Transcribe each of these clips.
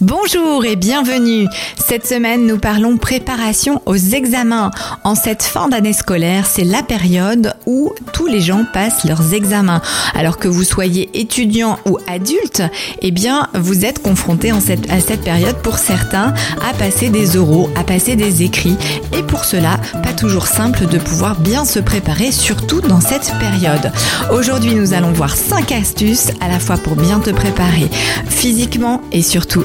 Bonjour et bienvenue. Cette semaine, nous parlons préparation aux examens. En cette fin d'année scolaire, c'est la période où tous les gens passent leurs examens. Alors que vous soyez étudiant ou adulte, eh bien, vous êtes confronté à cette période pour certains à passer des oraux, à passer des écrits. Et pour cela, pas toujours simple de pouvoir bien se préparer, surtout dans cette période. Aujourd'hui, nous allons voir 5 astuces à la fois pour bien te préparer physiquement et surtout.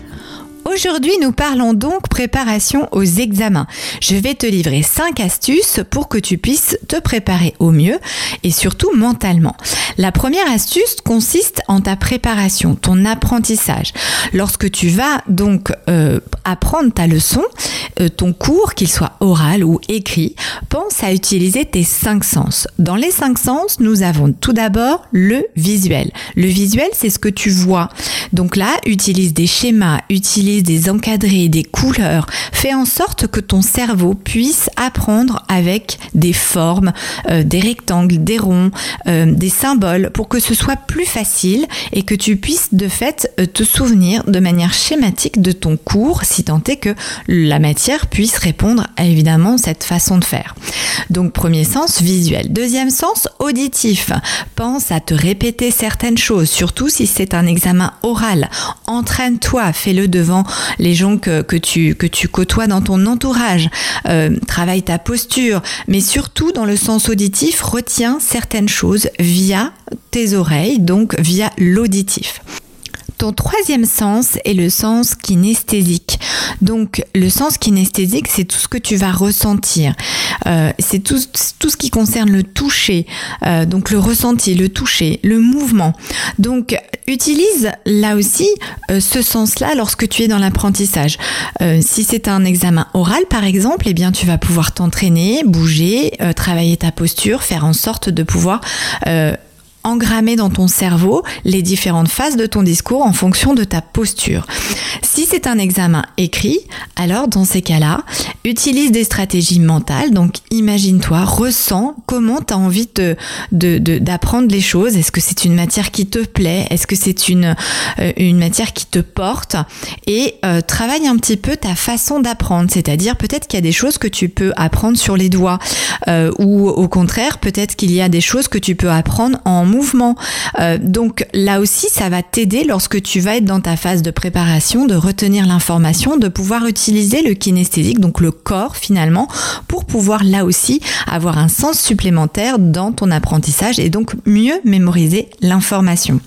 Aujourd'hui, nous parlons donc préparation aux examens. Je vais te livrer 5 astuces pour que tu puisses te préparer au mieux et surtout mentalement. La première astuce consiste en ta préparation, ton apprentissage. Lorsque tu vas donc euh, apprendre ta leçon, euh, ton cours, qu'il soit oral ou écrit, pense à utiliser tes cinq sens. Dans les cinq sens, nous avons tout d'abord le visuel. Le visuel, c'est ce que tu vois. Donc là, utilise des schémas, utilise des encadrés, des couleurs. Fais en sorte que ton cerveau puisse apprendre avec des formes, euh, des rectangles, des ronds, euh, des symboles pour que ce soit plus facile et que tu puisses de fait euh, te souvenir de manière schématique de ton cours si tant est que la matière puisse répondre à évidemment cette façon de faire. Donc premier sens visuel. Deuxième sens auditif. Pense à te répéter certaines choses, surtout si c'est un examen oral. Entraîne-toi, fais-le devant les gens que, tu, côtoies dans ton entourage. Euh, travaille ta posture, mais surtout dans le sens auditif, retiens certaines choses via tes oreilles, donc via l'auditif. Ton troisième sens est le sens kinesthésique. Donc le sens kinesthésique, c'est tout ce que tu vas ressentir. Euh, c'est tout, ce qui concerne le toucher, euh, donc le ressenti, le toucher, le mouvement. Donc utilise là aussi euh, ce sens-là lorsque tu es dans l'apprentissage. si c'est un examen oral par exemple, eh bien tu vas pouvoir t'entraîner, bouger, travailler ta posture, faire en sorte de pouvoir engrammer dans ton cerveau les différentes phases de ton discours en fonction de ta posture. Si c'est un examen écrit, alors dans ces cas-là, utilise des stratégies mentales. Donc imagine-toi, ressens comment tu as envie de, d'apprendre les choses. Est-ce que c'est une matière qui te plaît? Est-ce que c'est une, euh, une matière qui te porte? Et euh, travaille un petit peu ta façon d'apprendre. C'est-à-dire peut-être qu'il y a des choses que tu peux apprendre sur les doigts euh, ou au contraire, peut-être qu'il y a des choses que tu peux apprendre en mouvement. Euh, donc là aussi, ça va t'aider lorsque tu vas être dans ta phase de préparation, de retenir l'information, de pouvoir utiliser le kinesthésique, donc le corps finalement, pour pouvoir là aussi avoir un sens supplémentaire dans ton apprentissage et donc mieux mémoriser l'information.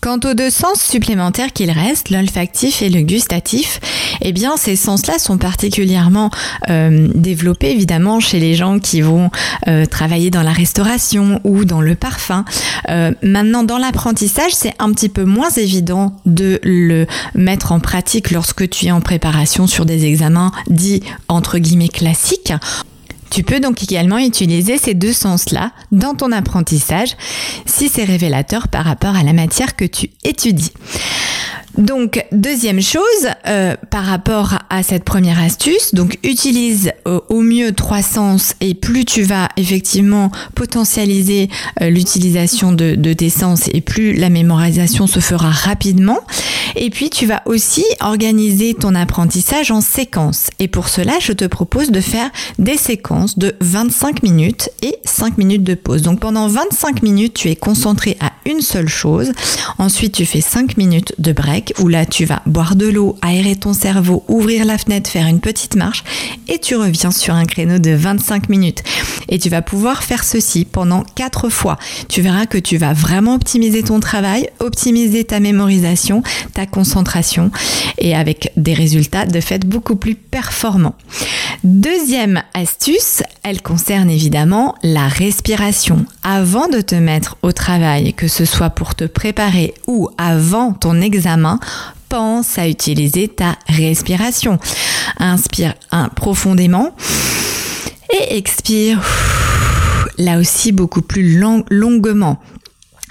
Quant aux deux sens supplémentaires qu'il reste, l'olfactif et le gustatif, eh bien ces sens-là sont particulièrement euh, développés évidemment chez les gens qui vont euh, travailler dans la restauration ou dans le parfum. Euh, maintenant dans l'apprentissage, c'est un petit peu moins évident de le mettre en pratique lorsque tu es en préparation sur des examens dits entre guillemets classiques. Tu peux donc également utiliser ces deux sens-là dans ton apprentissage si c'est révélateur par rapport à la matière que tu étudies. Donc, deuxième chose, euh, par rapport à cette première astuce, donc utilise euh, au mieux trois sens et plus tu vas effectivement potentialiser euh, l'utilisation de, de, tes sens et plus la mémorisation se fera rapidement. Et puis, tu vas aussi organiser ton apprentissage en séquences. Et pour cela, je te propose de faire des séquences de 25 minutes et 5 minutes de pause. Donc, pendant 25 minutes, tu es concentré à une seule chose. Ensuite, tu fais 5 minutes de break où là tu vas boire de l'eau, aérer ton cerveau, ouvrir la fenêtre, faire une petite marche et tu reviens sur un créneau de 25 minutes. Et tu vas pouvoir faire ceci pendant 4 fois. Tu verras que tu vas vraiment optimiser ton travail, optimiser ta mémorisation, ta concentration et avec des résultats de fait beaucoup plus performants. Deuxième astuce, elle concerne évidemment la respiration. Avant de te mettre au travail, que ce soit pour te préparer ou avant ton examen, pense à utiliser ta respiration. Inspire profondément et expire là aussi beaucoup plus longuement.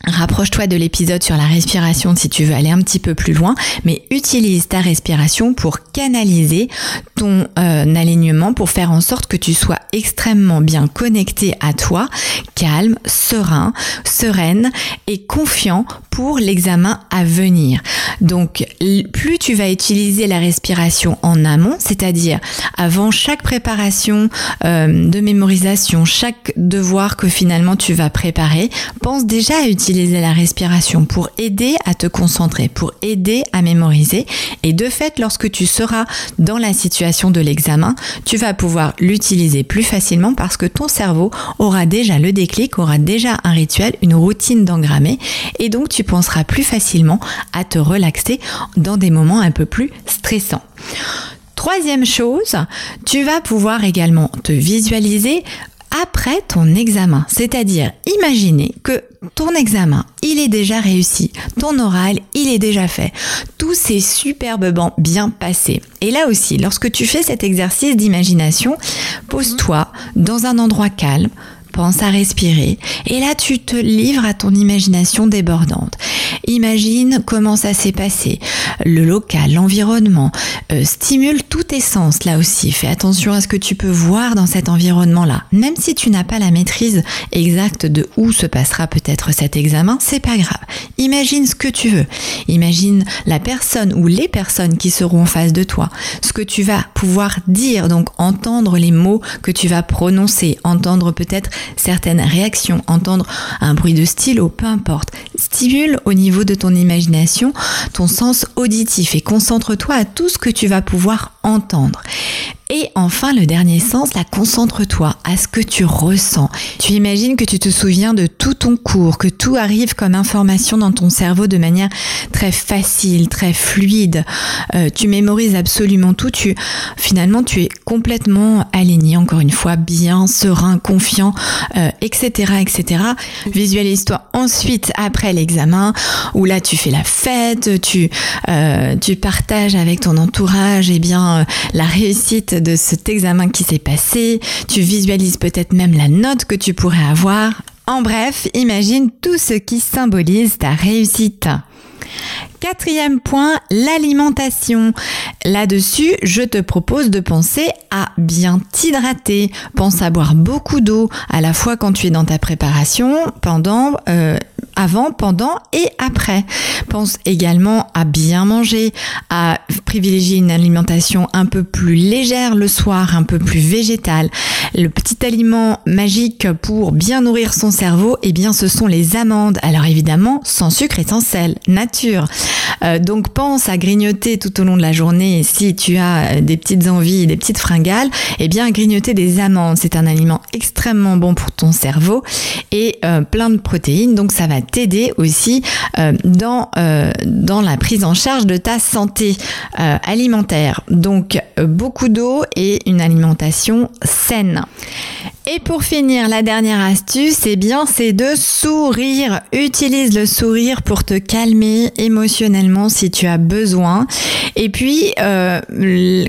Rapproche-toi de l'épisode sur la respiration si tu veux aller un petit peu plus loin, mais utilise ta respiration pour canaliser ton euh, alignement, pour faire en sorte que tu sois extrêmement bien connecté à toi, calme, serein, sereine et confiant pour l'examen à venir. Donc, plus tu vas utiliser la respiration en amont, c'est-à-dire avant chaque préparation euh, de mémorisation, chaque devoir que finalement tu vas préparer, pense déjà à utiliser la respiration pour aider à te concentrer, pour aider à mémoriser. Et de fait, lorsque tu seras dans la situation de l'examen, tu vas pouvoir l'utiliser plus facilement parce que ton cerveau aura déjà le déclic, aura déjà un rituel, une routine d'engrammer. Et donc, tu penseras plus facilement à te relaxer dans des moments un peu plus stressants. Troisième chose, tu vas pouvoir également te visualiser après ton examen. C'est-à-dire, imaginez que ton examen, il est déjà réussi. Ton oral, il est déjà fait. Tout s'est superbement bien passé. Et là aussi, lorsque tu fais cet exercice d'imagination, pose-toi dans un endroit calme, pense à respirer et là tu te livres à ton imagination débordante. Imagine comment ça s'est passé, le local, l'environnement, euh, stimule tous tes sens là aussi. Fais attention à ce que tu peux voir dans cet environnement-là. Même si tu n'as pas la maîtrise exacte de où se passera peut-être cet examen, c'est pas grave. Imagine ce que tu veux. Imagine la personne ou les personnes qui seront en face de toi. Ce que tu vas pouvoir dire, donc entendre les mots que tu vas prononcer, entendre peut-être certaines réactions, entendre un bruit de stylo, peu importe. Stimule au niveau de ton imagination ton sens auditif et concentre-toi à tout ce que tu vas pouvoir entendre. Et enfin, le dernier sens, la concentre-toi à ce que tu ressens. Tu imagines que tu te souviens de tout ton cours, que tout arrive comme information dans ton cerveau de manière très facile, très fluide. Euh, tu mémorises absolument tout. Tu, finalement, tu es complètement aligné, encore une fois, bien, serein, confiant, etc., euh, etc. Visualise-toi ensuite après l'examen, où là tu fais la fête, tu, euh, tu partages avec ton entourage, et eh bien, la réussite de cet examen qui s'est passé, tu visualises peut-être même la note que tu pourrais avoir. En bref, imagine tout ce qui symbolise ta réussite. Quatrième point, l'alimentation. Là-dessus, je te propose de penser à bien t'hydrater. Pense à boire beaucoup d'eau, à la fois quand tu es dans ta préparation, pendant, euh, avant, pendant et après. Pense également à bien manger, à privilégier une alimentation un peu plus légère le soir, un peu plus végétale. Le petit aliment magique pour bien nourrir son cerveau, eh bien, ce sont les amandes. Alors évidemment, sans sucre et sans sel, nature. Euh, donc pense à grignoter tout au long de la journée. Si tu as euh, des petites envies, des petites fringales, eh bien grignoter des amandes, c'est un aliment extrêmement bon pour ton cerveau et euh, plein de protéines. Donc ça va t'aider aussi dans dans la prise en charge de ta santé alimentaire. Donc beaucoup d'eau et une alimentation saine. Et pour finir, la dernière astuce, eh bien, c'est de sourire. Utilise le sourire pour te calmer émotionnellement si tu as besoin. Et puis, euh,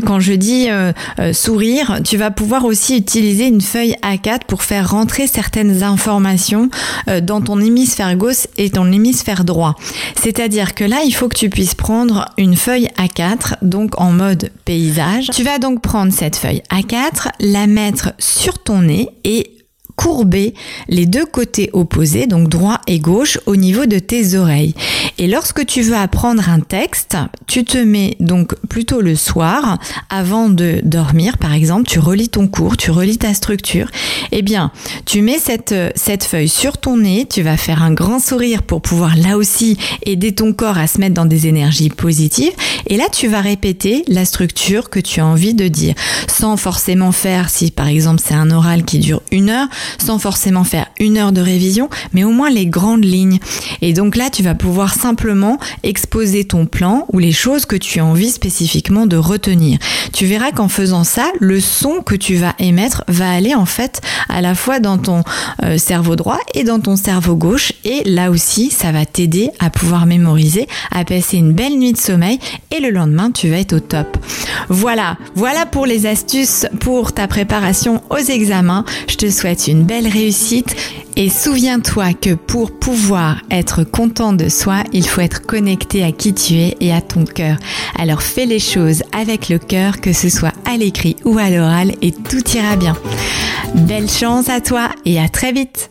quand je dis euh, euh, sourire, tu vas pouvoir aussi utiliser une feuille A4 pour faire rentrer certaines informations dans ton hémisphère gauche et ton hémisphère droit. C'est-à-dire que là, il faut que tu puisses prendre une feuille A4, donc en mode paysage. Tu vas donc prendre cette feuille A4, la mettre sur ton nez et courber les deux côtés opposés, donc droit et gauche, au niveau de tes oreilles. Et lorsque tu veux apprendre un texte, tu te mets donc plutôt le soir, avant de dormir par exemple, tu relis ton cours, tu relis ta structure. Eh bien, tu mets cette, cette feuille sur ton nez, tu vas faire un grand sourire pour pouvoir là aussi aider ton corps à se mettre dans des énergies positives. Et là, tu vas répéter la structure que tu as envie de dire, sans forcément faire, si par exemple c'est un oral qui dure une heure, sans forcément faire une heure de révision, mais au moins les grandes lignes. Et donc là, tu vas pouvoir simplement exposer ton plan ou les choses que tu as envie spécifiquement de retenir. Tu verras qu'en faisant ça, le son que tu vas émettre va aller en fait à la fois dans ton euh, cerveau droit et dans ton cerveau gauche. Et là aussi, ça va t'aider à pouvoir mémoriser, à passer une belle nuit de sommeil et le lendemain, tu vas être au top. Voilà, voilà pour les astuces pour ta préparation aux examens. Je te souhaite belle réussite et souviens-toi que pour pouvoir être content de soi, il faut être connecté à qui tu es et à ton cœur. Alors fais les choses avec le cœur, que ce soit à l'écrit ou à l'oral, et tout ira bien. Belle chance à toi et à très vite